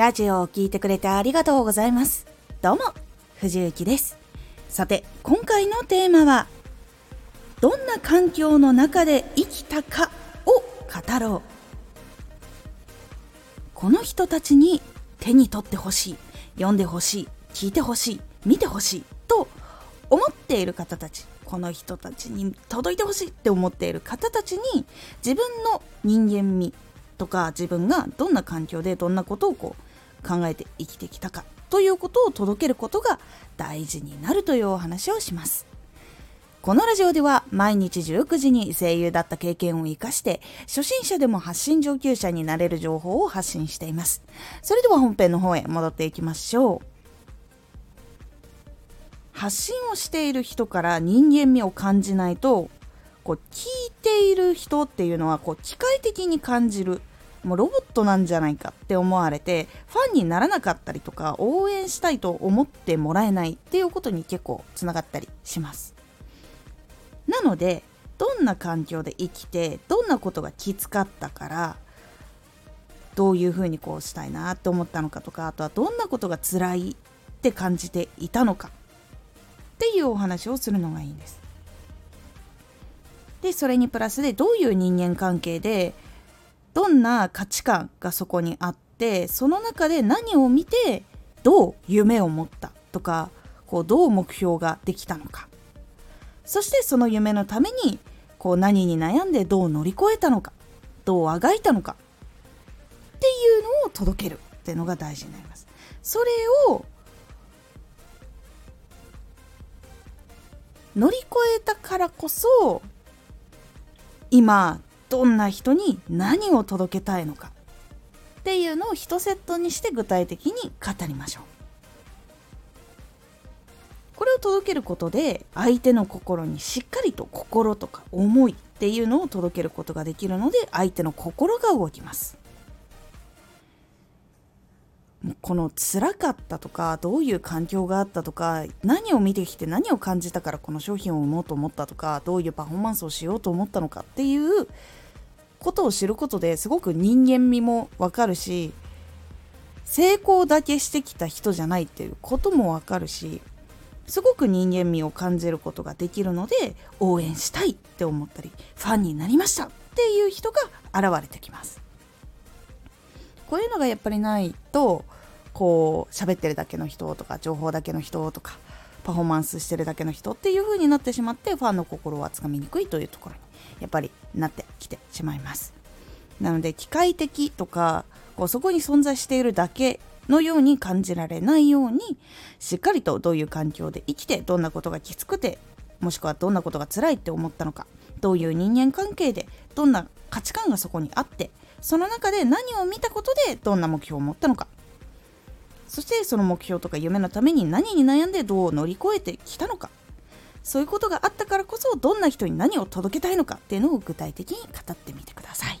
ラジオを聴いてくれてありがとうございます。どうも、藤幸です。さて、今回のテーマは、どんな環境の中で生きたかを語ろう。この人たちに手に取ってほしい、読んでほしい、聞いてほしい、見てほしいと思っている方たち、この人たちに届いてほしいって思っている方たちに自分の人間味とか自分がどんな環境でどんなことをこう考えて生きてきたかということを届けることが大事になるというお話をします。このラジオでは毎日19時に声優だった経験を生かして初心者でも発信上級者になれる情報を発信しています。それでは本編の方へ戻っていきましょう。発信をしている人から人間味を感じないとこう聞いている人っていうのはこう機械的に感じるもうロボットなんじゃないかって思われてファンにならなかったりとか応援したいと思ってもらえないっていうことに結構つながったりします。なのでどんな環境で生きてどんなことがきつかったからどういうふうにこうしたいなって思ったのかとかあとはどんなことが辛いって感じていたのか。っていうお話をするのがいいんです。でそれにプラスでどういう人間関係でどんな価値観がそこにあってその中で何を見てどう夢を持ったとかこうどう目標ができたのかそしてその夢のためにこう何に悩んでどう乗り越えたのかどうあがいたのかっていうのを届けるっていうのが大事になります。それを乗り越えたからこそ今どんな人に何を届けたいのかっていうのを1セットにして具体的に語りましょう。これを届けることで相手の心にしっかりと心とか思いっていうのを届けることができるので相手の心が動きます。この辛かったとかどういう環境があったとか何を見てきて何を感じたからこの商品を生もうと思ったとかどういうパフォーマンスをしようと思ったのかっていうことを知ることですごく人間味もわかるし成功だけしてきた人じゃないっていうこともわかるしすごく人間味を感じることができるので応援したいって思ったりファンになりましたっていう人が現れてきます。こういうのがやっぱりないとこう喋ってるだけの人とか情報だけの人とかパフォーマンスしてるだけの人っていう風になってしまってファンの心はつかみにくいというところにやっぱりなってきてしまいます。なので機械的とかこうそこに存在しているだけのように感じられないようにしっかりとどういう環境で生きてどんなことがきつくてもしくはどんなことが辛いって思ったのかどういう人間関係でどんな価値観がそこにあってその中で何を見たことでどんな目標を持ったのか。そしてその目標とか夢のために何に悩んでどう乗り越えてきたのか。そういうことがあったからこそどんな人に何を届けたいのかっていうのを具体的に語ってみてください。